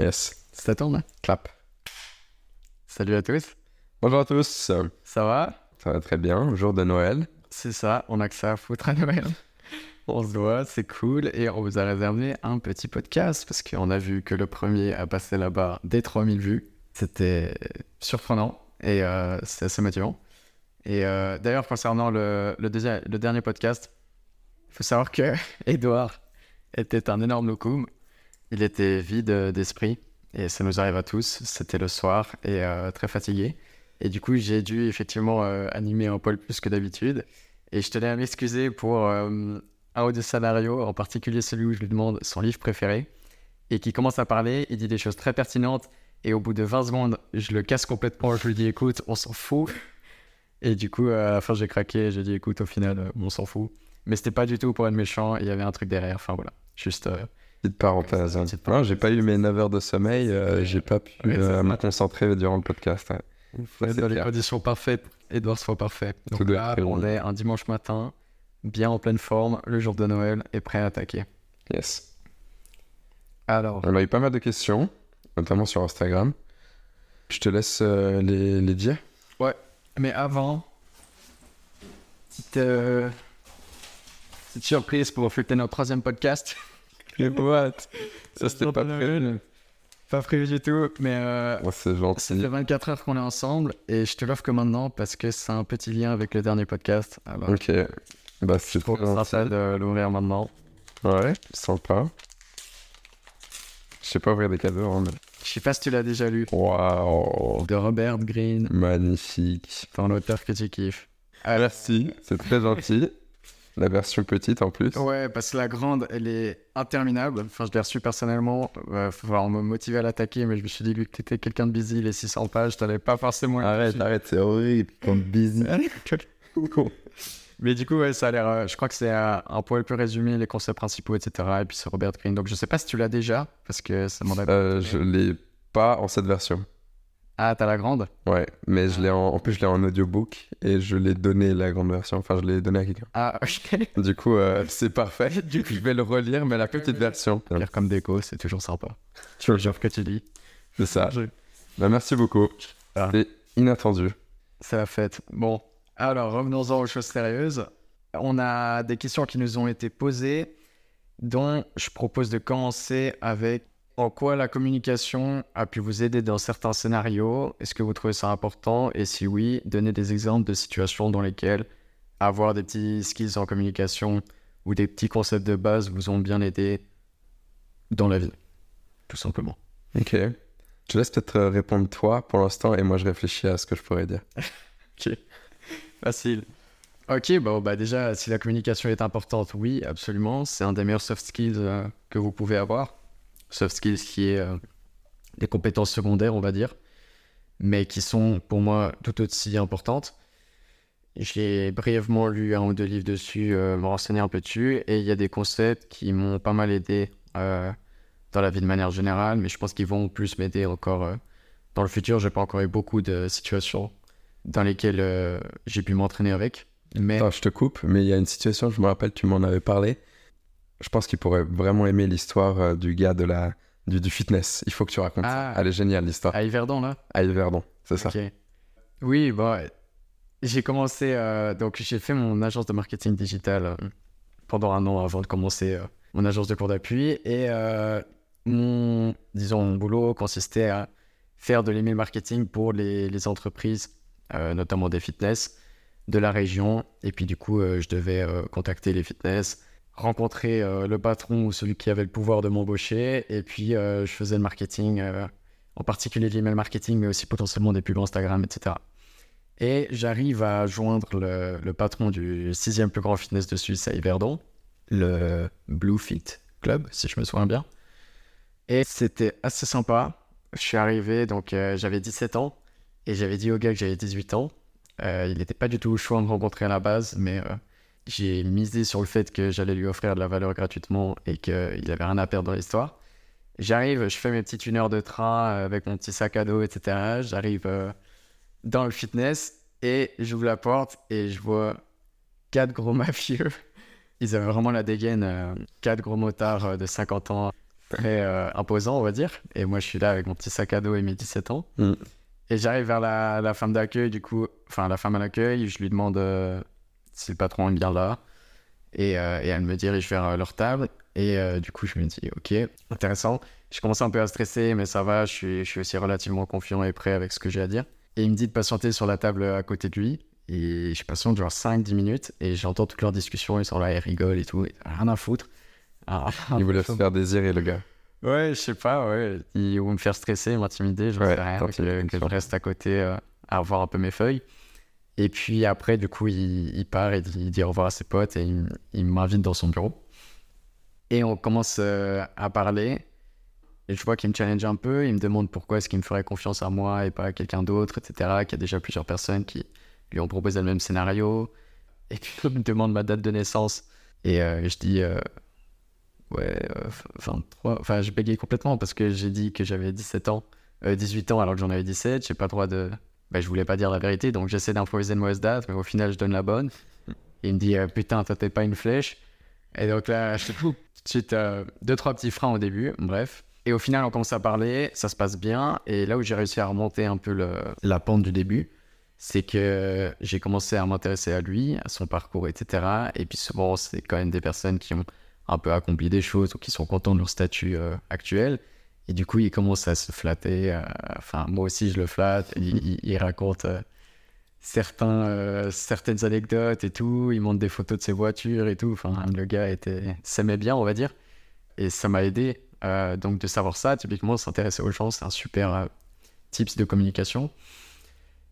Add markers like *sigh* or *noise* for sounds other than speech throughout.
Yes. Ça tombe Clap. Salut à tous. Bonjour à tous. Ça va? Ça va très bien. Jour de Noël. C'est ça, on a que ça à foutre à Noël. *laughs* On se voit, c'est cool. Et on vous a réservé un petit podcast parce qu'on a vu que le premier a passé la barre des 3000 vues. C'était surprenant et euh, c'est assez motivant. Et euh, d'ailleurs, concernant le, le, deuxième, le dernier podcast, il faut savoir que *laughs* Edouard était un énorme loukoum. Il était vide d'esprit et ça nous arrive à tous. C'était le soir et euh, très fatigué. Et du coup, j'ai dû effectivement euh, animer un poil plus que d'habitude. Et je tenais à m'excuser pour euh, un ou deux scénarios, en particulier celui où je lui demande son livre préféré et qui commence à parler. Il dit des choses très pertinentes et au bout de 20 secondes, je le casse complètement. Je lui dis écoute, on s'en fout. Et du coup, à la fin, j'ai craqué. J'ai dit écoute, au final, on s'en fout. Mais c'était pas du tout pour être méchant. Il y avait un truc derrière. Enfin voilà, juste. Petite parenthèse. hein. Non, j'ai pas eu mes 9 heures de sommeil. euh, j'ai pas pu Ouais, euh, me concentrer durant le podcast. ouais. Ouais, C'est dans les conditions parfaites, Edouard soit parfait. Donc là, être on est un dimanche matin, bien en pleine forme, le jour de Noël, et prêt à attaquer. Yes. Alors, On a eu pas mal de questions, notamment sur Instagram. Je te laisse euh, les, les dire. mais avant, petite, petite surprise pour fêter notre troisième podcast. *laughs* What *laughs* Ça, c'était pas prévu. Pas prévu du tout, mais euh, c'est ça gentil. fait 24 heures qu'on est ensemble, et je te l'offre que maintenant parce que c'est un petit lien avec le dernier podcast. Alors, Ok. Bah, c'est ça gentil. de l'ouvrir maintenant. Ouais, sympa. Je sais pas ouvrir des cadeaux, hein, mais... Je sais pas si tu l'as déjà lu. Waouh De Robert Greene, Magnifique. c'est un auteur que tu kiffes. Ah, merci, c'est très gentil. La version petite en plus. Ouais, parce que la grande, elle est interminable. Enfin, je l'ai reçue personnellement. Euh, faut falloir me motiver à l'attaquer, mais je me suis dit, vu que t'étais quelqu'un de busy, les 600 pages, t'allais pas forcément. Arrête, arrête, c'est horrible. Comme *laughs* busy. mais du coup, ouais, ça a l'air. euh, je crois que c'est euh, un poil plus résumé, les concepts principaux, etc. Et puis c'est Robert Greene. Donc je sais pas si tu l'as déjà, parce que ça m'en a. Euh, je l'ai pas en cette version. Ah, t'as la grande? Ouais, mais je l'ai en... en plus je l'ai en audiobook et je l'ai donné la grande version. Enfin, je l'ai donné à quelqu'un. Ah, *laughs* ok. Du coup, euh, c'est parfait. *laughs* Du coup, je vais le relire, mais la petite version. Lire comme déco, c'est toujours sympa. Tu le que tu lis. C'est ça. Je- Bah, merci beaucoup. Ah. C'est inattendu. C'est la fête. Bon, alors revenons-en aux choses sérieuses. On a des questions qui nous ont été posées, dont je propose de commencer avec en quoi la communication a pu vous aider dans certains scénarios? Est-ce que vous trouvez ça important? Et si oui, donnez des exemples de situations dans lesquelles avoir des petits skills en communication ou des petits concepts de base vous ont bien aidé dans la vie, tout simplement. Ok. Je te laisse peut-être euh, répondre toi pour l'instant et moi je réfléchis à ce que je pourrais dire. *laughs* Ok, facile. Ok, bon, bah déjà, si la communication est importante, oui, absolument. C'est un des meilleurs soft skills euh, que vous pouvez avoir. Soft skills qui est euh, des compétences secondaires, on va dire, mais qui sont pour moi tout aussi importantes. J'ai brièvement lu un ou deux livres dessus, euh, me renseigner un peu dessus, et il y a des concepts qui m'ont pas mal aidé euh, dans la vie de manière générale, mais je pense qu'ils vont plus m'aider encore dans le futur. J'ai pas encore eu beaucoup de situations dans lesquelles j'ai pu m'entraîner avec. Mais je te coupe, mais il y a une situation, je me rappelle, tu m'en avais parlé. Je pense qu'il pourrait vraiment aimer l'histoire euh, du gars de la, du, du fitness. Il faut que tu racontes. Ah. Elle est géniale l'histoire. à Yverdon, là? À Yverdon, c'est ça. Ok. Oui, bon, ouais. j'ai commencé, euh, donc j'ai fait mon agence de marketing digital euh, pendant un an avant de commencer euh, mon agence de cours d'appui. Et mon, disons, mon boulot consistait à faire de l'email marketing pour les, les entreprises, notamment des fitness de la région. Et puis du coup, je devais contacter les fitness, rencontrer euh, le patron ou celui qui avait le pouvoir de m'embaucher. Et puis, euh, je faisais le marketing, euh, en particulier l'email marketing, mais aussi potentiellement des pubs Instagram, etc. Et j'arrive à joindre le, le patron du sixième plus grand fitness de Suisse à Yverdon, le Blue Fit Club, si je me souviens bien. Et c'était assez sympa. Je suis arrivé, donc j'avais 17 ans, et j'avais dit au gars que j'avais 18 ans. Il n'était pas du tout chaud à me rencontrer à la base, mais j'ai misé sur le fait que j'allais lui offrir de la valeur gratuitement et qu'il avait rien à perdre dans l'histoire. J'arrive, je fais mes petites une heure de train euh, avec mon petit sac à dos, etc. J'arrive euh, dans le fitness et j'ouvre la porte et je vois quatre gros *laughs* mafieux. Ils avaient vraiment la dégaine, euh, quatre gros motards euh, de 50 ans, très euh, imposant, on va dire. Et moi, je suis là avec mon petit sac à dos et mes 17 ans. Mm. Et j'arrive vers la, la femme d'accueil, du coup, enfin, la femme à l'accueil, je lui demande si le patron est bien là. Et, euh, et elle me dirige vers euh, leur table. Et euh, du coup, je me dis, ok, intéressant. Je commence un peu à stresser, mais ça va, je suis, je suis aussi relativement confiant et prêt avec ce que j'ai à dire. Et il me dit de patienter sur la table à côté de lui. Et je patiente genre 5-10 minutes et j'entends toute leur discussion. Ils sont là, ils rigolent et tout. et rien à foutre. Ah, Il voulait se faire désirer, le gars. Ouais, je sais pas, ouais. Ils vont me faire stresser, m'intimider, je Ouais, sais rien. Que, je reste à côté euh, à voir un peu mes feuilles. Et puis après, du coup, il, il part et il dit au revoir à ses potes et il, il m'invite dans son bureau. Et on commence euh, à parler. Et je vois qu'il me challenge un peu. Il me demande pourquoi est-ce qu'il me ferait confiance à moi et pas à quelqu'un d'autre, etc. Qu'il y a déjà plusieurs personnes qui lui ont proposé le même scénario. Et puis il me demande ma date de naissance. Et euh, je dis, euh, ouais, euh, 23. Enfin, je bégayais complètement parce que j'ai dit que j'avais 17 ans, euh, 18 ans alors que j'en avais 17. J'ai pas le droit de. Bah, je voulais pas dire la vérité, donc j'essaie d'improviser une mauvaise date, mais au final, je donne la bonne. Il me dit, euh, putain, toi, t'es pas une flèche. Et donc là, je tout de suite euh, deux, trois petits freins au début, bref. Et au final, on commence à parler, ça se passe bien. Et là où j'ai réussi à remonter un peu le- la pente du début, c'est que j'ai commencé à m'intéresser à lui, à son parcours, etc. Et puis souvent, c'est quand même des personnes qui ont un peu accompli des choses ou qui sont contents de leur statut euh, actuel. Et du coup, il commence à se flatter. euh, Enfin, moi aussi, je le flatte. Il, raconte euh, certains, euh, certaines anecdotes et tout. Il montre des photos de ses voitures et tout. Enfin, le gars était s'aimait bien, on va dire. Et ça m'a aidé. donc, de savoir ça, typiquement, s'intéresser aux gens, c'est un super euh, tips de communication.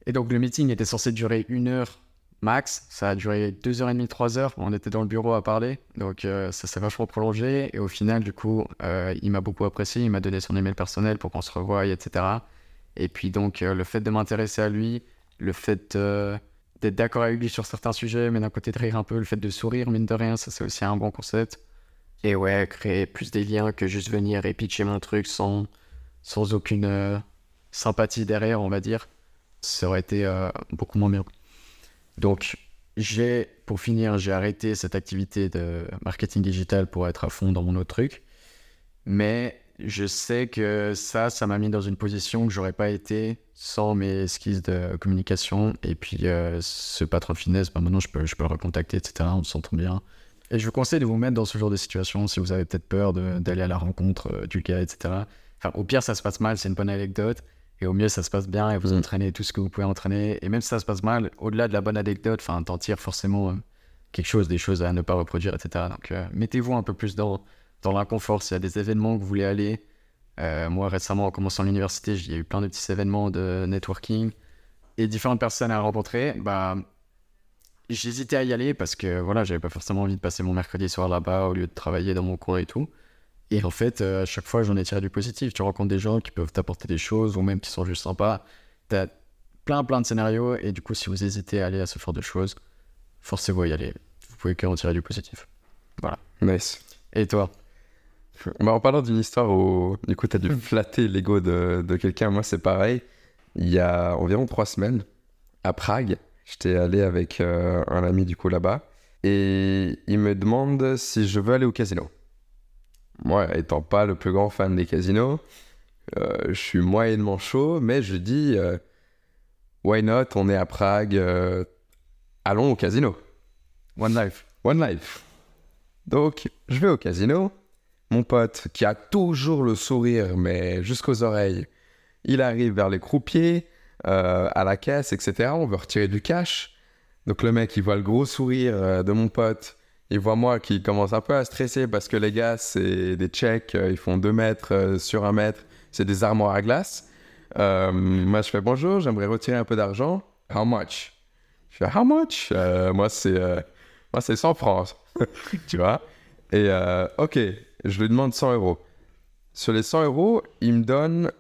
Et donc, le meeting était censé durer une heure max. Ça a duré deux heures et demie, trois heures. On était dans le bureau à parler. Donc, euh, ça s'est vachement prolongé. Et au final, du coup, euh, il m'a beaucoup apprécié. Il m'a donné son email personnel pour qu'on se revoie, etc. Et puis, donc, euh, le fait de m'intéresser à lui, le fait d'être d'accord avec lui sur certains sujets, mais d'un côté de rire un peu, le fait de sourire, mine de rien, ça, c'est aussi un bon concept. Et ouais, créer plus des liens que juste venir et pitcher mon truc sans, sans aucune sympathie derrière, on va dire. Ça aurait été beaucoup moins bien. Donc, j'ai, pour finir, j'ai arrêté cette activité de marketing digital pour être à fond dans mon autre truc. Mais je sais que ça, ça m'a mis dans une position que j'aurais pas été sans mes skills de communication. Et puis, euh, ce patron finesse, bah, maintenant, je peux, je peux le recontacter, etc. On s'entend bien. Et je vous conseille de vous mettre dans ce genre de situation si vous avez peut-être peur d'aller à la rencontre euh, du gars, etc. Enfin, au pire, ça se passe mal, c'est une bonne anecdote. Et au mieux, ça se passe bien et vous Mhm. entraînez tout ce que vous pouvez entraîner. Et même si ça se passe mal, au-delà de la bonne anecdote, enfin, t'en tires forcément euh, quelque chose, des choses à ne pas reproduire, etc. Donc, euh, mettez-vous un peu plus dans, dans l'inconfort. S'il y a des événements que vous voulez aller, euh, moi, récemment, en commençant l'université, il y a eu plein de petits événements de networking et différentes personnes à rencontrer. Bah, j'hésitais à y aller parce que voilà, j'avais pas forcément envie de passer mon mercredi soir là-bas au lieu de travailler dans mon coin et tout. Et en fait, euh, à chaque fois, j'en ai tiré du positif. Tu rencontres des gens qui peuvent t'apporter des choses ou même qui sont juste sympas. T'as plein, plein de scénarios. Et du coup, si vous hésitez à aller à ce genre de choses, forcez-vous à y aller. Vous pouvez que en tirer du positif. Nice. Et toi? Bah, en parlant d'une histoire où, du coup, tu as dû flatter l'ego de, de quelqu'un, moi, c'est pareil. Il y a environ trois semaines, à Prague, j'étais allé avec euh, un ami, du coup, là-bas, et il me demande si je veux aller au casino. Moi, étant pas le plus grand fan des casinos, euh, je suis moyennement chaud, mais je dis, euh, why not, on est à Prague, euh, allons au casino. One Life. One Life. Donc, je vais au casino. Mon pote, qui a toujours le sourire, mais jusqu'aux oreilles, il arrive vers les croupiers, à la caisse, etc. On veut retirer du cash. Donc, le mec, il voit le gros sourire de mon pote. Il voit moi qui commence un peu à stresser parce que les gars, c'est des checks, euh, ils font 2 mètres euh, sur 1 mètre. C'est des armoires à glace. Euh, moi, je fais bonjour, j'aimerais retirer un peu d'argent. How much? Je fais how much? Moi, c'est euh, moi, c'est 100 francs. *laughs* tu vois Et ok, je lui demande 100 euros. Sur les 100 euros, il me donne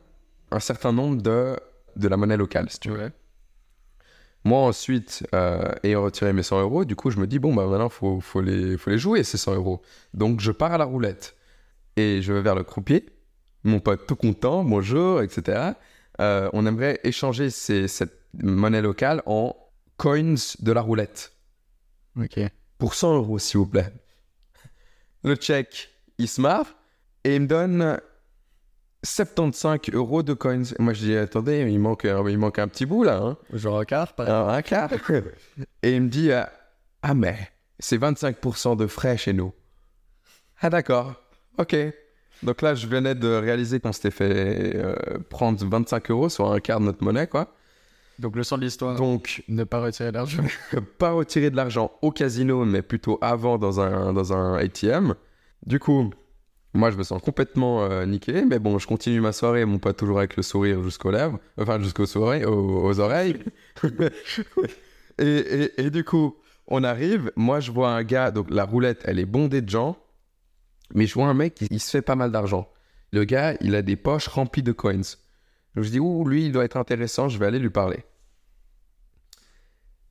un certain nombre de, de la monnaie locale, si tu veux. Moi, ensuite, euh, ayant retiré mes 100 euros, du coup, je me dis, bon, bah maintenant, il faut, faut, les, faut les jouer, ces 100 euros. Donc, je pars à la roulette. Et je vais vers le croupier. Mon pote tout content, bonjour, etc. Euh, on aimerait échanger ces- cette monnaie locale en coins de la roulette Ok. pour 100 euros, s'il vous plaît. Le check, il se marre. Et il me donne 75 euros de coins. Et moi, je dis, attendez, il manque, un- il manque un petit bout là. hein. Genre un quart, par Un, un quart. *laughs* Et il me dit, euh, ah mais, c'est 25% de frais chez nous. Ah d'accord, ok. Donc là, je venais de réaliser qu'on s'était fait euh, prendre 25 euros sur un quart de notre monnaie, quoi. Donc, le son de l'histoire, Donc, ne pas retirer l'argent. *laughs* pas retirer de l'argent au casino, mais plutôt avant dans un, dans un ATM. Du coup, moi, je me sens complètement euh, niqué, mais bon, je continue ma soirée, mon pote toujours avec le sourire jusqu'aux lèvres, enfin jusqu'aux soirées, aux, aux oreilles. *laughs* et, et- et du coup, on arrive, moi, je vois un gars, donc la roulette, elle est bondée de gens, mais je vois un mec, il, il se fait pas mal d'argent. Le gars, il a des poches remplies de coins. Donc je dis, ouh, lui, il doit être intéressant, je vais aller lui parler.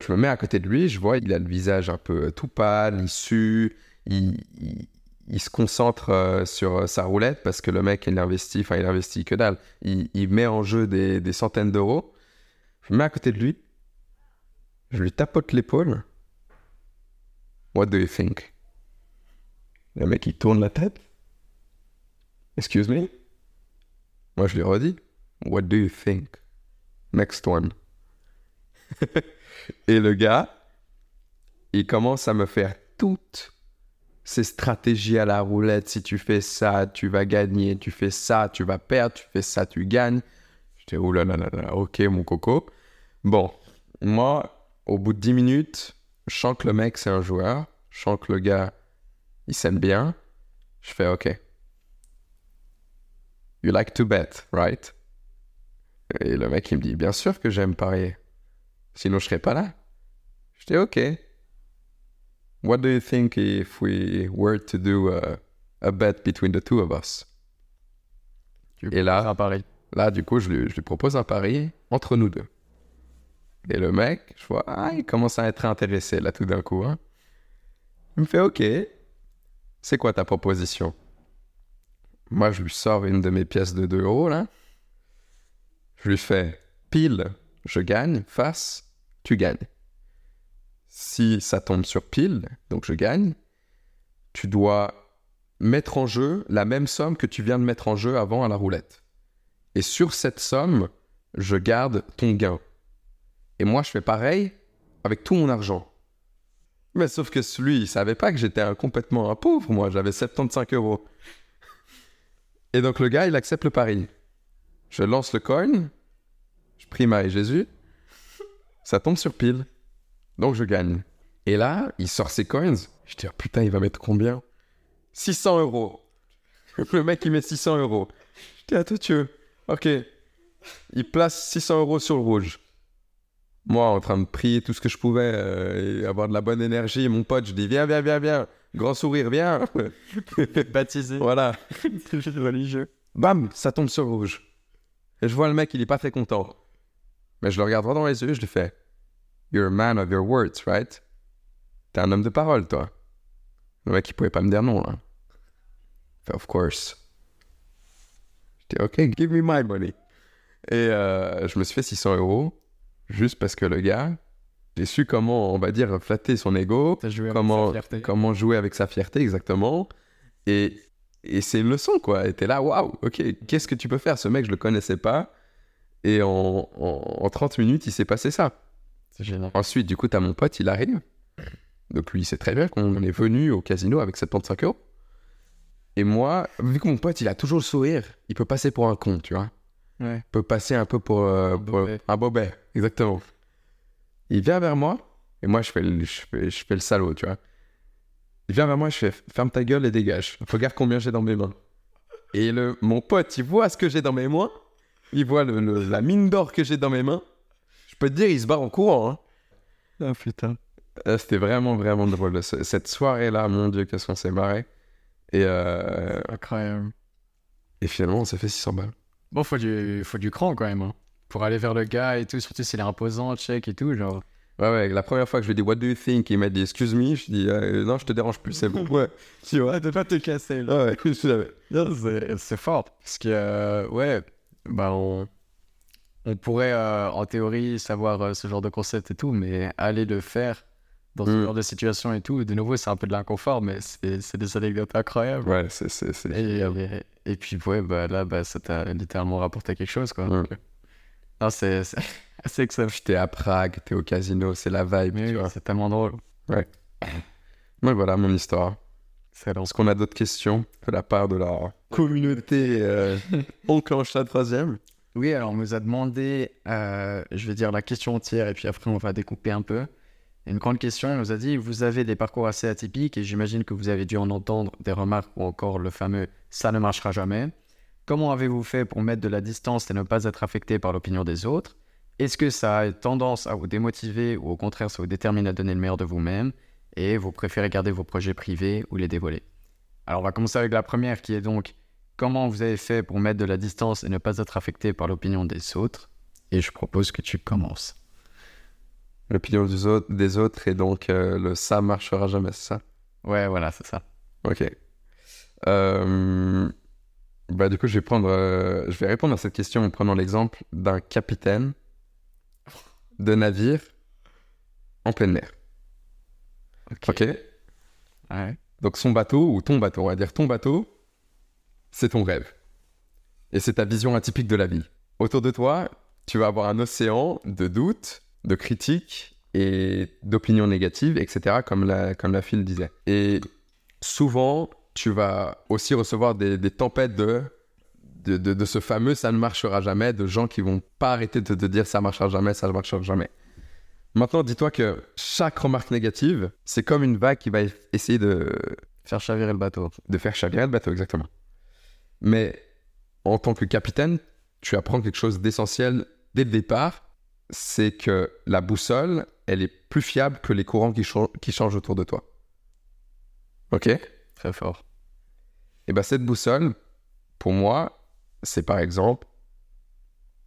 Je me mets à côté de lui, je vois, il a le visage un peu tout pâle, il sue, il, il- il se concentre euh, sur euh, sa roulette parce que le mec, il investit, enfin, il investit que dalle. Il, met en jeu des, des centaines d'euros. Je me mets à côté de lui, je lui tapote l'épaule. What do you think? Le mec, il tourne la tête. Excuse me? Moi, je lui redis. What do you think? Next one. *laughs* Et le gars, il commence à me faire toutes ces stratégies à la roulette. Si tu fais ça, tu vas gagner. Tu fais ça, tu vas perdre. Tu fais ça, tu gagnes. J'étais, oulala, là, là, là, ok, mon coco. Bon, moi, au bout de 10 minutes, je sens que le mec, c'est un joueur. Je sens que le gars, il s'aime bien. Je fais, ok. You like to bet, right? Et le mec, il me dit, bien sûr que j'aime parier. Sinon, je serais pas là. J'étais OK. What do you think if we were to do a, a bet between the two of us? Et là, là, du coup, je lui, je lui propose un pari entre nous deux. Et le mec, je vois, ah, il commence à être intéressé là tout d'un coup. hein. Il me fait OK. C'est quoi ta proposition? Moi, je lui sors une de mes pièces de 2 euros là. Je lui fais pile, je gagne, face, tu gagnes. Si ça tombe sur pile, donc je gagne, tu dois mettre en jeu la même somme que tu viens de mettre en jeu avant à la roulette. Et sur cette somme, je garde ton gain. Et moi, je fais pareil avec tout mon argent. Mais sauf que celui, il savait pas que j'étais complètement un pauvre, moi, j'avais 75 euros. Et donc le gars, il accepte le pari. Je lance le coin, je prie Marie Jésus, ça tombe sur pile. Donc je gagne. Et là, il sort ses coins. Je dis, oh, putain, il va mettre combien? 600 euros. *laughs* Le mec, il met 600 euros. Je dis, attends, tu veux Ok. Il place 600 euros sur le rouge. Moi, en train de prier tout ce que je pouvais euh, et avoir de la bonne énergie. Mon pote, je dis, viens, viens, viens, viens. Grand sourire, viens. *laughs* Baptisé. voilà. *laughs* religieux. Bam, ça tombe sur le rouge. Et je vois le mec, il est pas très content. Mais je le regarde droit dans les yeux, je lui fais You're a man of your words, right? T'es un homme de parole, toi. Le mec, il pouvait pas me dire non, là. Fait, Of course. Je dis Ok, give me my money. Et euh, je me suis fait 600 euros, juste parce que le gars, j'ai su comment, on va dire, flatter son ego, comment, comment jouer avec sa fierté exactement. Et, et c'est une leçon, quoi. Et t'es là, waouh, ok, qu'est-ce que tu peux faire? Ce mec, je le connaissais pas. Et en, en, en 30 minutes, il s'est passé ça. C'est génial. Ensuite, du coup, t'as mon pote, il arrive. Donc lui, il sait très bien qu'on est venu au casino avec 75 euros. Et moi, vu que mon pote, il a toujours le sourire, il peut passer pour un con, tu vois. Ouais. Il peut passer un peu pour, euh, Un pour- bobet. un bobet, exactement. Il vient vers moi, et moi, je fais le, je fais, je fais le salaud, tu vois. Il vient vers moi, je fais ferme ta gueule et dégage. Regarde combien j'ai dans mes mains. Et le, mon pote, il voit ce que j'ai dans mes mains. Il voit le- le- la mine d'or que j'ai dans mes mains. Je peux te dire, il se barre en courant. hein. Ah putain. Euh, C'était vraiment, vraiment drôle. Ce- Cette soirée-là, mon Dieu, qu'est-ce qu'on s'est marré. Et, euh, Incroyable. et finalement, on s'est fait 600 balles. Bon, faut du, faut du cran quand même. hein. Pour aller vers le gars et tout, surtout s'il est imposant, check et tout, genre. Ouais, ouais, la première fois que je lui ai dit What do you think? Il m'a dit Excuse me? Je dis euh, Non, je te dérange plus, c'est bon. *laughs* Ouais, tu vois. de pas te casser là. Ouais, ouais, *laughs* je l'avais. Non, c'est- C'est fort. Parce que, euh, ouais, bah on, on pourrait euh, en théorie savoir euh, ce genre de concept et tout, mais aller le faire dans ce Mm. genre de situation et tout. De nouveau, c'est un peu de l'inconfort, mais c'est des anecdotes incroyables. Ouais, c'est. Et, et, et puis, ouais, bah, là, bah, ça t'a littéralement rapporté quelque chose, quoi. Mm. Donc, euh, non, c'est *laughs* excellent. T'es à Prague, t'es au casino, c'est la vibe, Mais tu oui, vois. c'est tellement drôle. Ouais, voilà mon histoire. Est-ce qu'on a d'autres questions de la part de la communauté euh, *laughs* enclenche la troisième? Oui, alors on nous a demandé, euh, je vais dire la question entière et puis après on va découper un peu. Une grande question, on nous a dit, vous avez des parcours assez atypiques et j'imagine que vous avez dû en entendre des remarques ou encore le fameux ⁇ ça ne marchera jamais ⁇ Comment avez-vous fait pour mettre de la distance et ne pas être affecté par l'opinion des autres? Est-ce que ça a tendance à vous démotiver ou au contraire ça vous détermine à donner le meilleur de vous-même Et vous préférez garder vos projets privés ou les dévoiler? Alors on va commencer avec la première qui est donc comment vous avez fait pour mettre de la distance et ne pas être affecté par l'opinion des autres Et je propose que tu commences. L'opinion des autres, des autres et donc euh, le ça marchera jamais, c'est ça? Ouais, voilà, c'est ça. Ok. Euh, Bah, du coup, je vais, prendre, euh, je vais répondre à cette question en prenant l'exemple d'un capitaine de navire en pleine mer. Ok. Ouais. Donc, son bateau, ou ton bateau, on va dire ton bateau, c'est ton rêve. Et c'est ta vision atypique de la vie. Autour de toi, tu vas avoir un océan de doutes, de critiques et d'opinions négatives, etc., comme la, comme la fille le disait. Et souvent, tu vas aussi recevoir des, des tempêtes de, de, de, de ce fameux ça ne marchera jamais, de gens qui vont pas arrêter de te dire ça marchera jamais, ça ne marchera jamais. Maintenant, dis-toi que chaque remarque négative, c'est comme une vague qui va essayer de, Faire chavirer le bateau. de faire chavirer le bateau, exactement. Mais en tant que capitaine, tu apprends quelque chose d'essentiel dès le départ, c'est que la boussole, elle est plus fiable que les courants qui, chan- qui changent autour de toi. Ok? Et Très fort. bien cette boussole, pour moi, c'est par exemple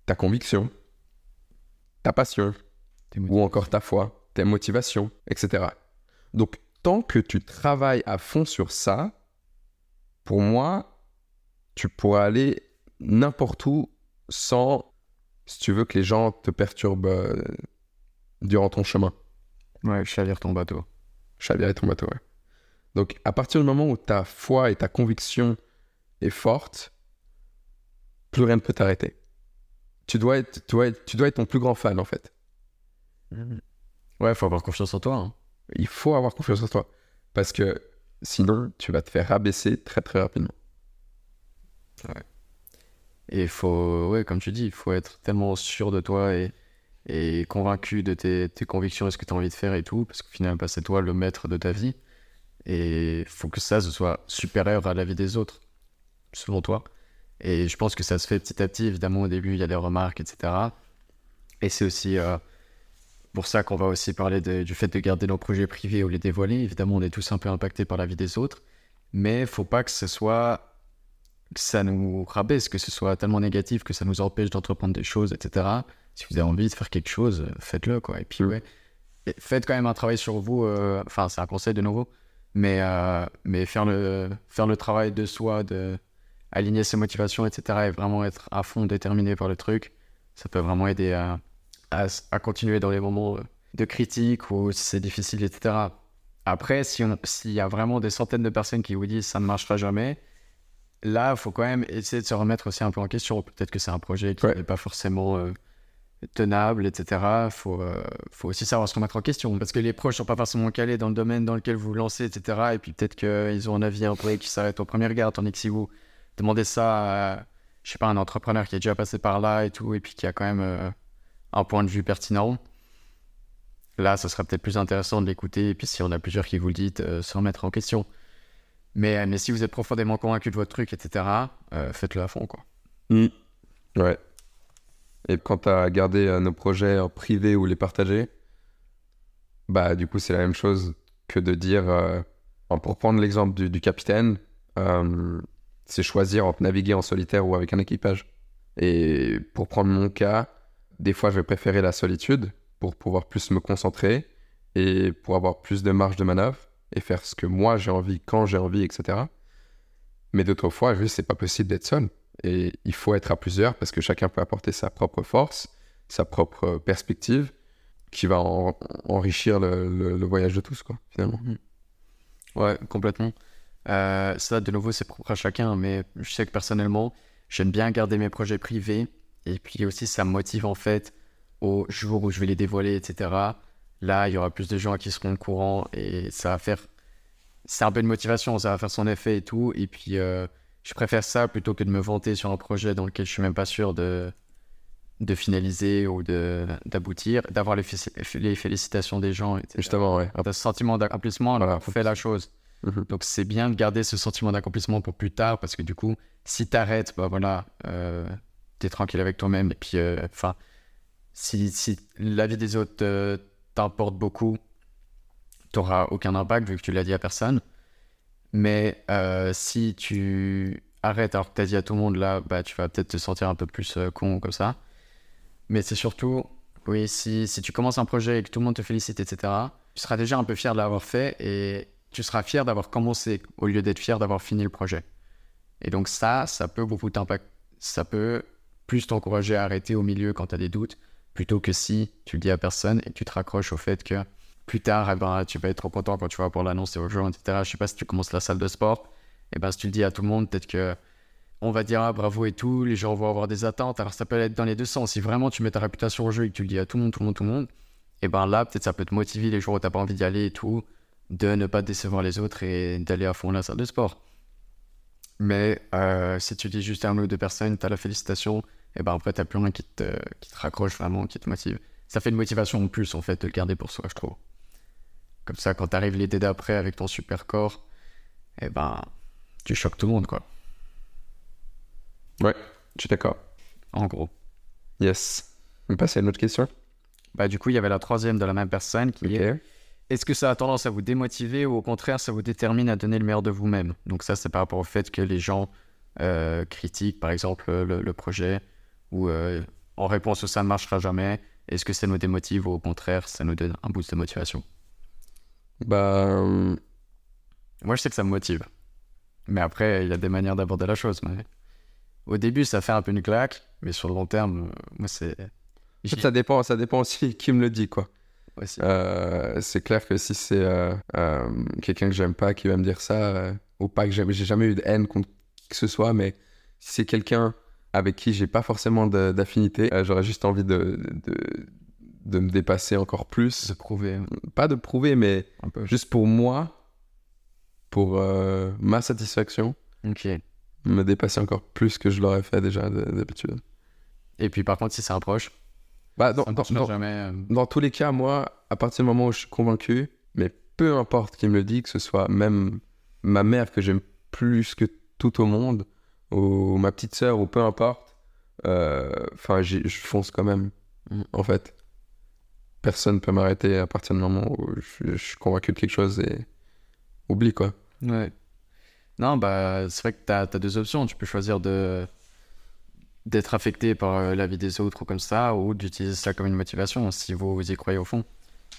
ta conviction, ta passion, ou encore ta foi, tes motivations, etc. Donc, tant que tu travailles à fond sur ça, pour moi, tu pourras aller n'importe où sans, si tu veux, que les gens te perturbent euh, durant ton chemin. Ouais, chavire ton bateau. Chavirer ton bateau, ouais. Donc, à partir du moment où ta foi et ta conviction est forte, plus rien ne peut t'arrêter. Tu dois, être, tu, dois être, tu dois être ton plus grand fan, en fait. Ouais, faut avoir confiance en toi. hein. Il faut avoir confiance en toi. Parce que sinon, tu vas te faire rabaisser très très rapidement. Et il faut, ouais, comme tu dis, il faut être tellement sûr de toi et, convaincu de tes, convictions et ce que tu as envie de faire et tout, parce qu'au final, bah, c'est toi le maître de ta vie. Et il faut que ça, ce soit supérieur à la vie des autres, selon toi. Et je pense que ça se fait petit à petit. Évidemment, au début, il y a des remarques, etc. Et c'est aussi euh, pour ça qu'on va aussi parler du fait de garder nos projets privés ou les dévoiler. Évidemment, on est tous un peu impactés par la vie des autres. Mais faut pas que ce soit ça nous rabaisse, que ce soit tellement négatif que ça nous empêche d'entreprendre des choses, etc. Si vous avez envie de faire quelque chose, euh, faites-le, quoi. Et puis, Mm. ouais, faites quand même un travail sur vous. euh, Enfin, c'est un conseil de nouveau, mais, euh, mais faire, le, faire le travail de soi, de aligner ses motivations, etc. Et vraiment être à fond déterminé par le truc, ça peut vraiment aider à, à, continuer dans les moments de critique ou si c'est difficile, etc. Après, si s'il y a vraiment des centaines de personnes qui vous disent ça ne marchera jamais, là, il faut quand même essayer de se remettre aussi un peu en question. Peut-être que c'est un projet qui Ouais. n'est pas forcément euh, tenable, etc. Il faut, euh, faut aussi savoir se remettre en question. Parce que les proches sont pas forcément calés dans le domaine dans lequel vous vous lancez, etc. Et puis peut-être qu'ils ont un avis un peu qui s'arrête au premier regard. Tandis que si vous demandez ça à, je sais pas, un entrepreneur qui est déjà passé par là et tout, et puis qui a quand même euh, un point de vue pertinent, là, ce serait peut-être plus intéressant de l'écouter. Et puis si on a plusieurs qui vous le disent, se remettre en question. Mais, mais si vous êtes profondément convaincu de votre truc, etc., euh, faites-le à fond, quoi. Ouais. Et quand tu as gardé euh, nos projets en privé ou les partager, bah du coup c'est la même chose que de dire, euh, pour prendre l'exemple du, du capitaine, euh, c'est choisir entre naviguer en solitaire ou avec un équipage. Et pour prendre mon cas, des fois je vais préférer la solitude pour pouvoir plus me concentrer et pour avoir plus de marge de manœuvre et faire ce que moi j'ai envie quand j'ai envie, etc. Mais d'autres fois, juste c'est pas possible d'être seul. Et il faut être à plusieurs parce que chacun peut apporter sa propre force, sa propre perspective. qui va en- enrichir le, voyage de tous, quoi, finalement. Ouais, complètement. Euh, ça, de nouveau, c'est propre à chacun, mais je sais que personnellement, j'aime bien garder mes projets privés. Et puis aussi, ça me motive en fait au jour où je vais les dévoiler, etc. Là, il y aura plus de gens qui seront au courant et ça va faire. C'est un peu de motivation, ça va faire son effet et tout. Et puis, euh, je préfère ça plutôt que de me vanter sur un projet dans lequel je suis même pas sûr de, de finaliser ou d'aboutir, d'avoir les, fé- les félicitations des gens, etc. Justement, ouais. Ce sentiment d'accomplissement, Voilà, alors, fait la chose. Mhm. Donc c'est bien de garder ce sentiment d'accomplissement pour plus tard parce que du coup, si t'arrêtes, bah voilà, euh, t'es tranquille avec toi-même et puis, euh, enfin, si, si la vie des autres euh, t'importe beaucoup, t'auras aucun impact vu que tu l'as dit à personne. Mais euh, si tu arrêtes alors que t'as dit à tout le monde là, bah tu vas peut-être te sentir un peu plus euh, con comme ça. Mais c'est surtout, oui, si, si tu commences un projet et que tout le monde te félicite, etc., tu seras déjà un peu fier de l'avoir fait et tu seras fier d'avoir commencé au lieu d'être fier d'avoir fini le projet. Et donc ça, ça peut beaucoup t'impacter. Ça peut plus t'encourager à arrêter au milieu quand tu as des doutes, plutôt que si tu le dis à personne et tu te raccroches au fait que plus tard, eh ben, tu vas être trop content quand tu vas pour l'annoncer aux gens, etc. Je sais pas si tu commences la salle de sport, et ben si tu le dis à tout le monde, peut-être que on va dire ah, bravo et tout, les gens vont avoir des attentes. Alors ça peut être dans les deux sens. Si vraiment tu mets ta réputation au jeu et que tu le dis à tout le monde, tout le monde, tout le monde, et ben là peut-être ça peut te motiver les jours où t'as pas envie d'y aller et tout, de ne pas décevoir les autres et d'aller à fond la salle de sport. Mais euh, si tu dis juste à un ou deux personnes, t'as la félicitation, et ben après t'as plus rien qui te, qui te raccroche vraiment, qui te motive. Ça fait une motivation en plus en fait de le garder pour soi, je trouve. Comme ça, quand t'arrives l'été d'après avec ton super corps, et ben tu choques tout le monde quoi. Ouais, je suis d'accord. En gros. Yes. On passe à une autre question. Bah du coup, il y avait la troisième de la même personne qui est Ok. Est-ce que ça a tendance à vous démotiver ou au contraire ça vous détermine à donner le meilleur de vous-même? Donc ça c'est par rapport au fait que les gens euh, critiquent par exemple le, le projet ou euh, en réponse ça ne marchera jamais. Est-ce que ça nous démotive ou au contraire ça nous donne un boost de motivation? Bah, euh, Moi je sais que ça me motive. Mais après il y a des manières d'aborder la chose. Mais... Au début ça fait un peu une claque, mais sur le long terme, euh, moi c'est... en fait, ça dépend, ça dépend aussi *laughs* qui me le dit, quoi. Euh, c'est clair que si c'est euh, euh, quelqu'un que j'aime pas qui va me dire ça, ou pas que j'ai jamais eu de haine contre qui que ce soit, mais si c'est quelqu'un avec qui j'ai pas forcément de- d'affinité, euh, j'aurais juste envie de, de, de me dépasser encore plus. Se prouver Pas de prouver, mais un peu. juste pour moi, pour euh, ma satisfaction, Ok. me dépasser encore plus que je l'aurais fait déjà d'habitude. Et puis par contre si c'est un proche, Bah, dans, dans- jamais. euh, Dans tous les cas, moi, à partir du moment où je suis convaincu, mais peu importe qui me le dit, que ce soit même ma mère que j'aime plus que tout au monde, ou ma petite sœur, ou peu importe, euh, enfin, j'y- je fonce quand même, Mm. en fait. Personne peut m'arrêter à partir du moment où je, je suis convaincu de quelque chose et oublie, quoi. Ouais. Non, bah, c'est vrai que tu as, deux options. Tu peux choisir de d'être affecté par euh, la vie des autres ou comme ça, ou d'utiliser ça comme une motivation si vous, vous y croyez au fond.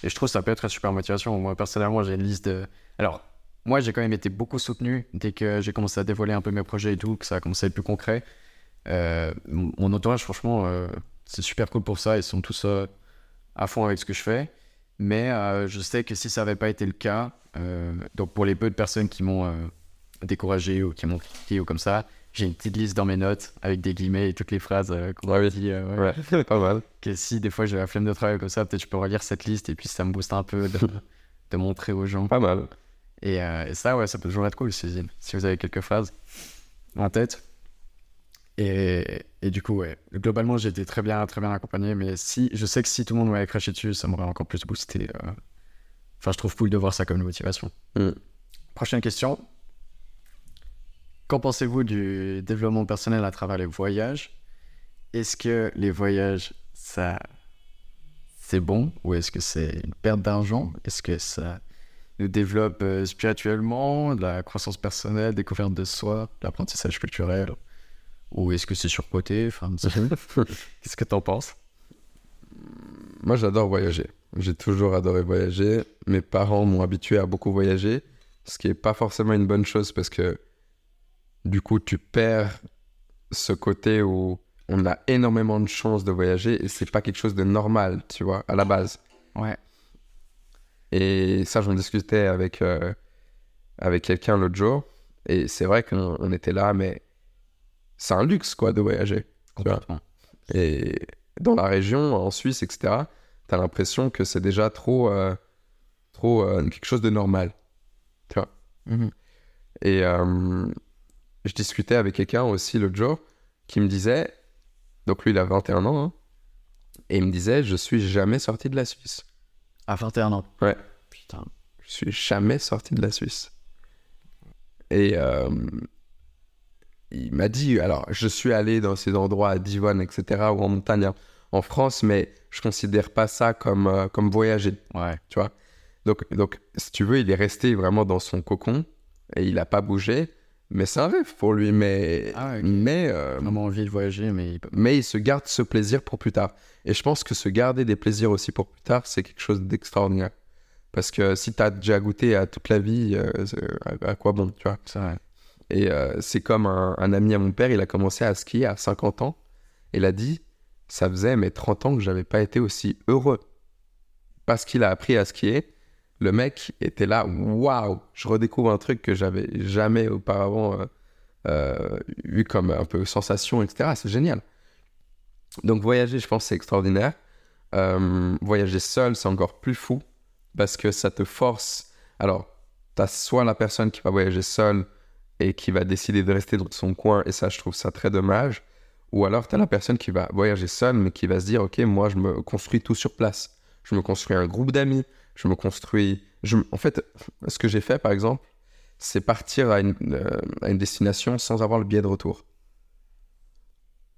Et je trouve que ça peut être une super motivation. Moi, personnellement, j'ai une liste de. Alors, moi, j'ai quand même été beaucoup soutenu dès que j'ai commencé à dévoiler un peu mes projets et tout, que ça a commencé à être plus concret. Euh, mon entourage, franchement, euh, c'est super cool pour ça. Ils sont tous euh, à fond avec ce que je fais. Mais je sais que si ça n'avait pas été le cas, donc pour les peu de personnes qui m'ont découragé ou qui m'ont critiqué ou comme ça, j'ai une petite liste dans mes notes avec des guillemets et toutes les phrases qu'on oui. dit. ouais. Pas mal. Que si des fois j'ai la flemme de travailler comme ça, peut-être je peux relire cette liste et puis ça me booste un peu de, *laughs* de montrer aux gens. Pas mal. Et, euh, et ça, ouais, ça peut toujours être cool si, si vous avez quelques phrases en tête. Et, et du coup, ouais, globalement, j'ai été très bien, très bien accompagné. Mais si, je sais que si tout le monde m'avait craché dessus, ça m'aurait encore plus boosté. euh. Enfin, je trouve cool de voir ça comme une motivation. Mm. Prochaine question. Qu'en pensez-vous du développement personnel à travers les voyages? Est-ce que les voyages, ça, c'est bon ou est-ce que c'est une perte d'argent? Est-ce que ça nous développe euh, spirituellement, de la croissance personnelle, découverte de soi, de l'apprentissage culturel Ou est-ce que c'est surcoté enfin, *laughs* Qu'est-ce que t'en penses? Moi, j'adore voyager. J'ai toujours adoré voyager. Mes parents m'ont habitué à beaucoup voyager, ce qui est pas forcément une bonne chose parce que du coup, tu perds ce côté où on a énormément de chances de voyager et c'est pas quelque chose de normal, tu vois, à la base. Ouais. Et ça, j'en discutais avec, euh, avec quelqu'un l'autre jour. Et c'est vrai qu'on on était là, mais c'est un luxe, quoi, de voyager. tu vois. Complètement. Et dans la région, en Suisse, etc., t'as l'impression que c'est déjà trop, euh, trop euh, quelque chose de normal. Mhm. Et euh, je discutais avec quelqu'un aussi l'autre jour qui me disait, donc lui il a 21 ans, hein, et il me disait, je suis jamais sorti de la Suisse. À 21 ans. Ouais. Putain. Je suis jamais sorti de la Suisse. Et euh, il m'a dit, alors je suis allé dans ces endroits à Divonne, etc., ou en montagne hein, en France, mais je considère pas ça comme, euh, comme voyager. Ouais. tu vois? Donc, donc, si tu veux, il est resté vraiment dans son cocon et il n'a pas bougé. Mais c'est un rêve pour lui. Mais, Ah ouais, ok. mais, euh, Vraiment envie de voyager, mais il peut- mais il se garde ce plaisir pour plus tard. Et je pense que se garder des plaisirs aussi pour plus tard, c'est quelque chose d'extraordinaire. Parce que si tu as déjà goûté à toute la vie, euh, c'est- à, à quoi bon, tu vois? C'est vrai. Et euh, c'est comme un, un ami à mon père, il a commencé à skier à 50 ans. Il a dit, ça faisait mes 30 ans que j'avais pas été aussi heureux. Parce qu'il a appris à skier. Le mec était là, waouh, je redécouvre un truc que j'avais jamais auparavant euh, euh, eu comme un peu sensation, etc. C'est génial. Donc voyager, je pense, c'est extraordinaire. Euh, voyager seul, c'est encore plus fou parce que ça te force. Alors, tu as soit la personne qui va voyager seule et qui va décider de rester dans son coin, et ça, je trouve ça très dommage. Ou alors, tu as la personne qui va voyager seule, mais qui va se dire, OK, moi, je me construis tout sur place. Je me construis un groupe d'amis, je me construis... Je... En fait, ce que j'ai fait, par exemple, c'est partir à une, euh, à une destination sans avoir le billet de retour.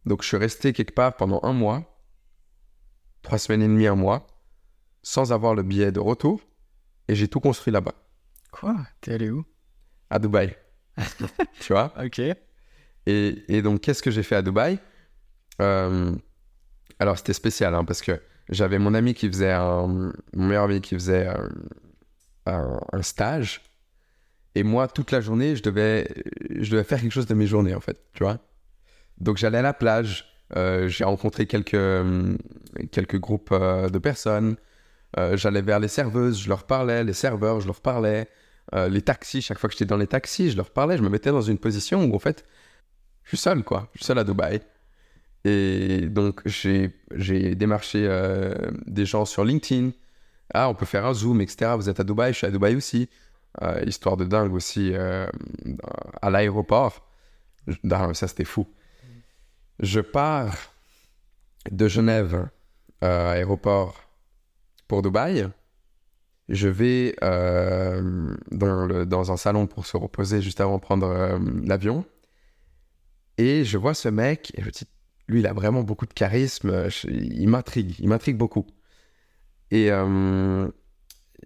Donc, je suis resté quelque part pendant un mois, trois semaines et demie, un mois, sans avoir le billet de retour, et j'ai tout construit là-bas, Quoi? T'es allé où? À Dubaï. *laughs* tu vois? Ok. Et, et donc, qu'est-ce que j'ai fait à Dubaï? Euh, Alors, c'était spécial, hein, parce que j'avais mon ami qui faisait un... Mon meilleur ami qui faisait un, un- stage. Et moi, toute la journée, je devais, je devais faire quelque chose de mes journées, en fait, tu vois Donc, j'allais à la plage. euh, j'ai rencontré quelques, quelques groupes euh, de personnes. Euh, j'allais vers les serveuses, je leur parlais. Les serveurs, je leur parlais. Euh, les taxis, chaque fois que j'étais dans les taxis, je leur parlais. Je me mettais dans une position où, en fait, je suis seul, quoi. Je suis seul à Dubaï. Et donc, j'ai démarché euh, des gens sur LinkedIn. Ah, on peut faire un Zoom, etc. Vous êtes à Dubaï, je suis à Dubaï aussi. Euh, histoire de dingue aussi euh, à l'aéroport. Ça, c'était fou. Je pars de Genève, aéroport, pour Dubaï. Je vais dans, dans un salon pour se reposer juste avant de prendre l'avion. Et je vois ce mec, et je me dis, lui, il a vraiment beaucoup de charisme, je- il m'intrigue, il m'intrigue beaucoup. Et euh,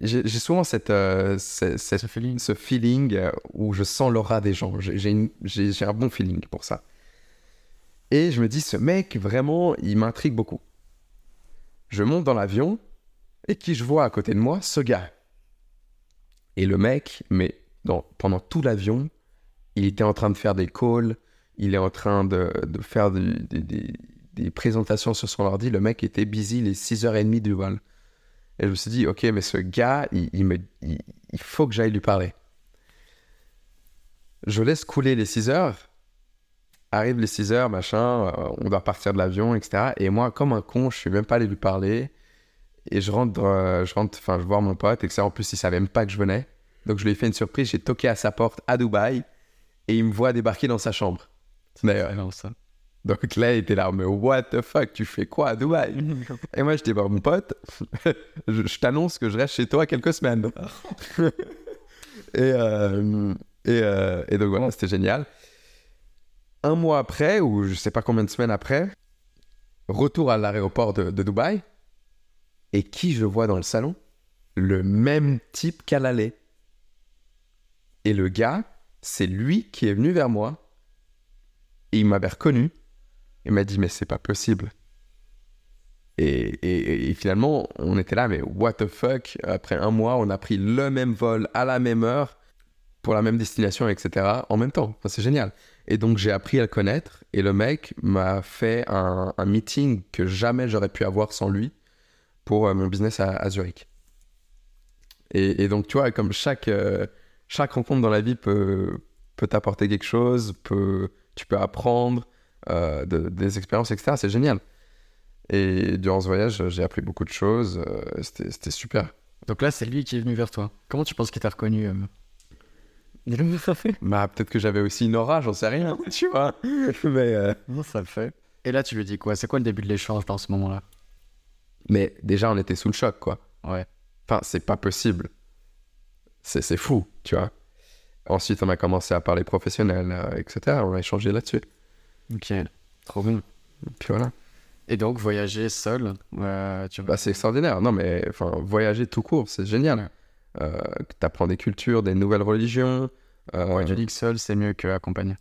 j'ai souvent cette, euh, ce- cette- Ce feeling. ce feeling euh, où je sens l'aura des gens. J'ai- un bon feeling pour ça. Et je me dis, ce mec, vraiment, il m'intrigue beaucoup. Je monte dans l'avion, et qui je vois à côté de moi Ce gars. Et le mec, mais dans- pendant tout l'avion, il était en train de faire des calls, il est en train de, de faire des, des- présentations sur son ordi. Le mec était busy les 6h30 du vol. Et je me suis dit, ok, mais ce gars, il, me, il faut que j'aille lui parler. Je laisse couler les 6 heures. Arrive les 6 heures, machin, euh, on doit partir de l'avion, etc. Et moi, comme un con, je suis même pas allé lui parler. Et je rentre, euh, je rentre, enfin, je vois mon pote, etc. En plus, il savait même pas que je venais. Donc, je lui ai fait une surprise. J'ai toqué à sa porte à Dubaï. Et il me voit débarquer dans sa chambre. D'ailleurs. Vraiment ça. Donc là, il était là, mais what the fuck, tu fais quoi à Dubaï? *laughs* Et moi, j'étais voir mon pote, *laughs* je, je t'annonce que je reste chez toi quelques semaines. *laughs* et, euh, et, euh, et donc voilà, c'était génial. Un mois après, ou je sais pas combien de semaines après, retour à l'aéroport de, de Dubaï, et qui je vois dans le salon? Le même type qu'à l'aller. Et le gars, c'est lui qui est venu vers moi, et il m'avait reconnu. Il m'a dit, mais c'est pas possible. Et, et- et finalement, on était là, mais what the fuck? Après un mois, on a pris le même vol à la même heure, pour la même destination, etc. en même temps. C'est génial. Et donc, j'ai appris à le connaître. Et le mec m'a fait un, un meeting que jamais j'aurais pu avoir sans lui pour euh, mon business à, Zurich. Et, et donc, tu vois, comme chaque, euh, chaque rencontre dans la vie peut, peut t'apporter quelque chose, peut, tu peux apprendre euh, de- des expériences, etc. C'est génial. Et durant ce voyage, j'ai appris beaucoup de choses. euh, C'était super. Donc là, c'est lui qui est venu vers toi. Comment tu penses qu'il t'a reconnu euh Il a ça fait Bah, peut-être que j'avais aussi une aura, j'en sais rien, *laughs* tu vois. Mais, euh, Non, ça le fait? Et là, tu lui dis quoi? C'est quoi le début de l'échange dans ce moment-là? Mais déjà, on était sous le choc, quoi. Ouais. Enfin, c'est pas possible. C'est fou, tu vois. Ensuite, on a commencé à parler professionnel, euh, etc. On a échangé là-dessus. Ok. Trop bien. Puis voilà. Et donc, voyager seul, euh, tu Bah, c'est extraordinaire. Non, mais enfin, voyager tout court, c'est génial. Euh, T'apprends des cultures, des nouvelles religions. euh, Ouais, tu dis que seul, c'est mieux qu'accompagné.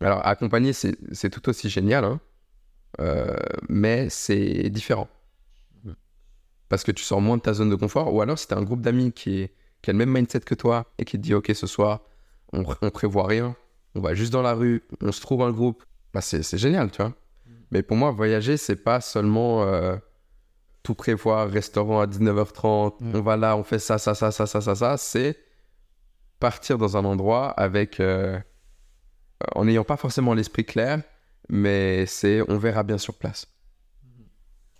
Alors, accompagner, c'est tout aussi génial, hein. Euh, mais c'est différent. Parce que tu sors moins de ta zone de confort, ou alors si t'as un groupe d'amis qui, est- qui a le même mindset que toi et qui te dit Ok, ce soir, on, pr- on prévoit rien, on va juste dans la rue, on se trouve un groupe, bah, c'est c'est génial, tu vois. Mais pour moi, voyager, c'est pas seulement euh, tout prévoir, restaurant à 19h30, Mm. on va là, on fait ça, ça, ça, ça, ça, ça, ça. C'est partir dans un endroit avec. euh, en n'ayant pas forcément l'esprit clair, mais c'est on verra bien sur place.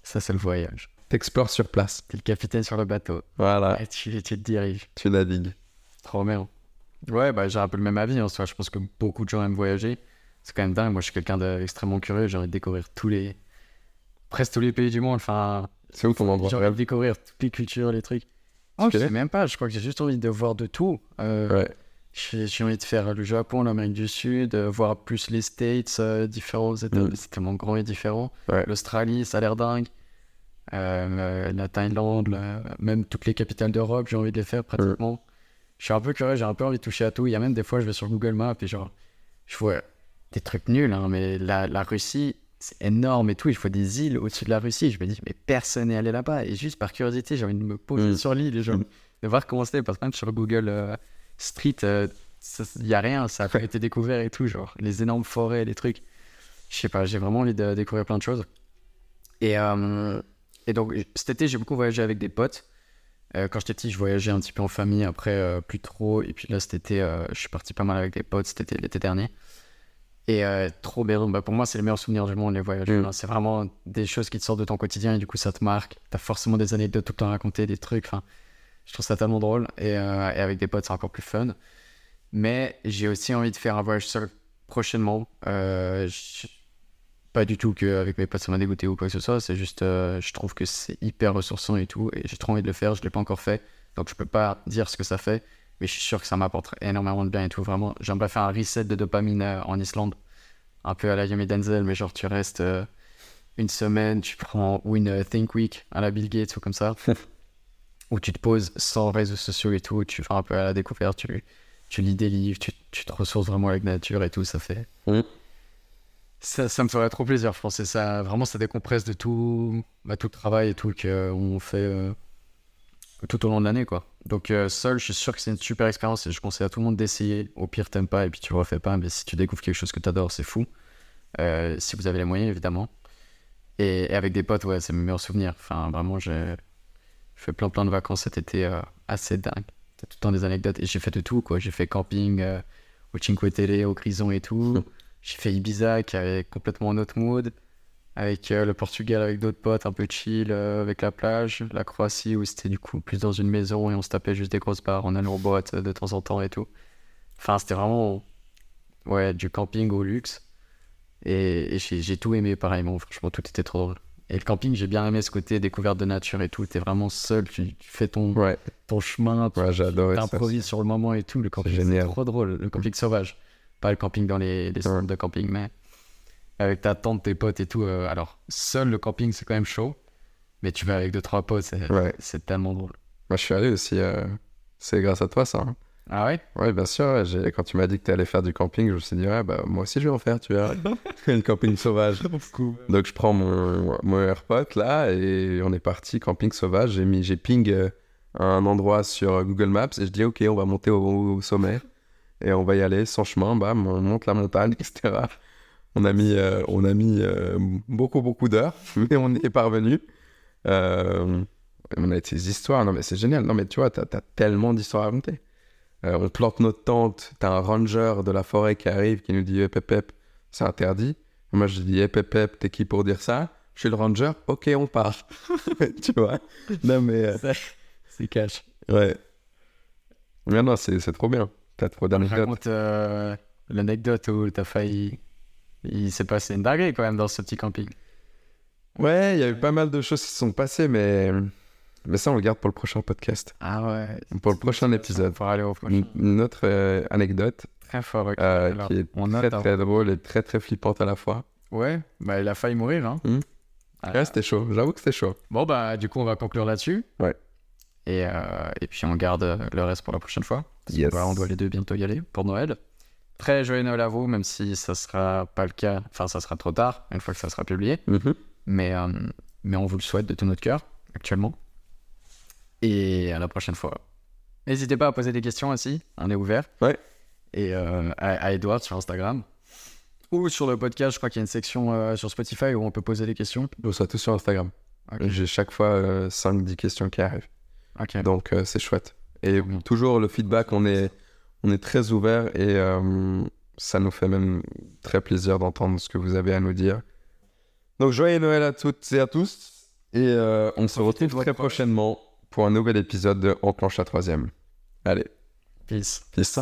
Ça, c'est le voyage. T'explores sur place. T'es le capitaine sur le bateau. Voilà, Et tu, tu te diriges. tu navigues. Trop bien. Ouais, bah, j'ai un peu le même avis en soi. Je pense que beaucoup de gens aiment voyager. C'est quand même dingue. Moi, je suis quelqu'un d'extrêmement curieux. J'ai envie de découvrir tous les. presque tous les pays du monde. Enfin, C'est où ton endroit j'ai envie de découvrir toutes les cultures, les trucs. Oh, je sais même pas. Je crois que j'ai juste envie de voir de tout. Euh, Ouais. J'ai envie de faire le Japon, l'Amérique du Sud, euh, voir plus les States, euh, différents États. Mm. C'est tellement grand et différent. Ouais. L'Australie, ça a l'air dingue. Euh, euh, la Thaïlande, la- même toutes les capitales d'Europe, j'ai envie de les faire pratiquement. Je suis un peu curieux, j'ai un peu envie de toucher à tout. Il y a même des fois, je vais sur Google Maps et genre, je vois des trucs nuls, hein, mais la, la Russie, c'est énorme et tout. Il faut des îles au-dessus de la Russie. Je me dis, mais personne n'est allé là-bas. Et juste par curiosité, j'ai envie de me poser Mm. sur l'île et genre, Mm. de voir comment c'était. Parce que même sur Google euh, Street, euh, il n'y a rien, ça a pas été découvert et tout. Genre, les énormes forêts, les trucs. Je sais pas, j'ai vraiment envie de découvrir plein de choses. Et, euh, et donc, cet été, j'ai beaucoup voyagé avec des potes. Euh, quand j'étais petit, je voyageais un petit peu en famille, après, euh, plus trop. Et puis là, cet été, euh, je suis parti pas mal avec des potes, c'était l'été dernier. Et trop bien. Bah, pour moi, c'est les meilleurs souvenirs du monde, les voyages. Mm. C'est vraiment des choses qui te sortent de ton quotidien et du coup, ça te marque. T'as forcément des anecdotes tout le temps à raconter, des trucs. Enfin, je trouve ça tellement drôle. Et, et avec des potes, c'est encore plus fun. Mais j'ai aussi envie de faire un voyage seul prochainement. Je- Pas du tout qu'avec mes potes, ça m'a dégoûté ou quoi que ce soit. C'est juste, euh, je trouve que c'est hyper ressourçant et tout. Et j'ai trop envie de le faire. Je l'ai pas encore fait. Donc, je peux pas dire ce que ça fait. Mais je suis sûr que ça m'apporte énormément de bien et tout. Vraiment, j'aimerais faire un reset de dopamine euh, en Islande. Un peu à la Yumi Denzel, mais genre, tu restes euh, une semaine, tu prends ou une Think Week à la Bill Gates ou comme ça. *laughs* où tu te poses sans réseaux sociaux et tout. Tu vas un peu à la découverte. Tu, tu lis des livres, tu, tu te ressources vraiment avec la nature et tout. Ça fait. Mm. Ça, me ferait trop plaisir, je pense. Vraiment, ça décompresse de tout, bah, tout le travail et tout qu'on fait euh, tout au long de l'année. Donc, euh, seul, je suis sûr que c'est une super expérience et je conseille à tout le monde d'essayer. Au pire, t'aimes pas et puis tu le refais pas, mais si tu découvres quelque chose que t'adores, c'est fou. Euh, si vous avez les moyens, évidemment. Et, avec des potes, ouais, c'est mes meilleurs souvenirs. Enfin, vraiment, j'ai fait plein plein de vacances cet été euh, assez dingue. T'as tout le temps des anecdotes et j'ai fait de tout. J'ai fait camping euh, au Cinque Terre, au Grison et tout. *laughs* J'ai fait Ibiza qui avait complètement un autre mood. Avec euh, le Portugal avec d'autres potes un peu chill euh, avec la plage. La Croatie où c'était du coup plus dans une maison et on se tapait juste des grosses barres en allant aux boîtes euh, de temps en temps et tout. Enfin, c'était vraiment ouais, du camping au luxe. Et, et j'ai tout aimé pareillement. Franchement, tout était trop drôle. Et le camping, j'ai bien aimé ce côté découverte de nature et tout. T'es vraiment seul, tu, tu fais ton, Ouais, ton chemin, tu ouais t'improvises sur le moment et tout. Le camping, c'est trop drôle. Le camping sauvage. Pas le camping dans les, les centres de camping, mais avec ta tante, tes potes et tout. euh, alors, seul le camping, c'est quand même chaud. Mais tu vas avec deux, trois potes, c'est Ouais. tellement drôle. Moi, je suis allé aussi. euh, C'est grâce à toi, ça. hein. Ah ouais? Ouais, bien sûr. Quand tu m'as dit que tu allais faire du camping, je me suis dit, ouais, bah, moi aussi, je vais en faire, tu vois. *laughs* le camping sauvage. *laughs* Donc, je prends mon, mon AirPod là et on est parti camping sauvage. J'ai mis, j'ai ping euh, un endroit sur Google Maps et je dis, ok, on va monter au, au sommet et on va y aller sans chemin. Bam, on monte la montagne, *laughs* etc. On a mis, euh, on a mis euh, beaucoup, beaucoup d'heures, *laughs* mais on y est parvenu. Euh, on a ces histoires. Non, mais c'est génial. Non, mais tu vois, t'as as tellement d'histoires à raconter. On plante notre tente. T'as un ranger de la forêt qui arrive qui nous dit Hep, hep, hep, c'est interdit. Moi, je dis Hep, hep, hep, t'es qui pour dire ça? Je suis le ranger. Ok, on part. *laughs* tu vois? Non, mais. C'est cash. ouais. Mais non, c'est trop bien. T'as trop d'anecdotes. Raconte euh, l'anecdote où t'as failli. Il s'est passé une dinguerie quand même dans ce petit camping. Ouais, il y a eu pas mal de choses qui se sont passées, mais. Mais ça, on le garde pour le prochain podcast. Ah ouais. Pour le prochain épisode. Pour aller au prochain. Une, autre euh, anecdote Très fort. ok. euh, Alors, qui est on très note, hein. très drôle et très très flippante à la fois. Ouais, bah il a failli mourir. Hein. Hmm. Ah. Ouais, c'était chaud. J'avoue que c'était chaud. Bon, bah du coup, on va conclure là-dessus. Ouais. Et, euh, et puis on garde le reste pour la prochaine fois. Parce Yes. on doit les deux bientôt y aller pour Noël. Très joyeux Noël à vous, même si ça sera pas le cas. Enfin, ça sera trop tard, une fois que ça sera publié. Mhm. Mais, euh, mais on vous le souhaite de tout notre cœur, actuellement. Et à la prochaine fois. N'hésitez pas à poser des questions aussi, on est ouvert. Ouais. Et euh, à, à Edward sur Instagram. Ou sur le podcast, je crois qu'il y a une section euh, sur Spotify où on peut poser des questions. On soit tous sur Instagram. J'ai chaque fois 5-10 questions qui arrivent. Donc c'est chouette. Et toujours le feedback, on est, on est très ouvert et euh, ça nous fait même très plaisir d'entendre ce que vous avez à nous dire. Donc joyeux Noël à toutes et à tous. Et euh, on se retrouve très prochainement pour un nouvel épisode de Enclenche la troisième. Allez, Peace. peace.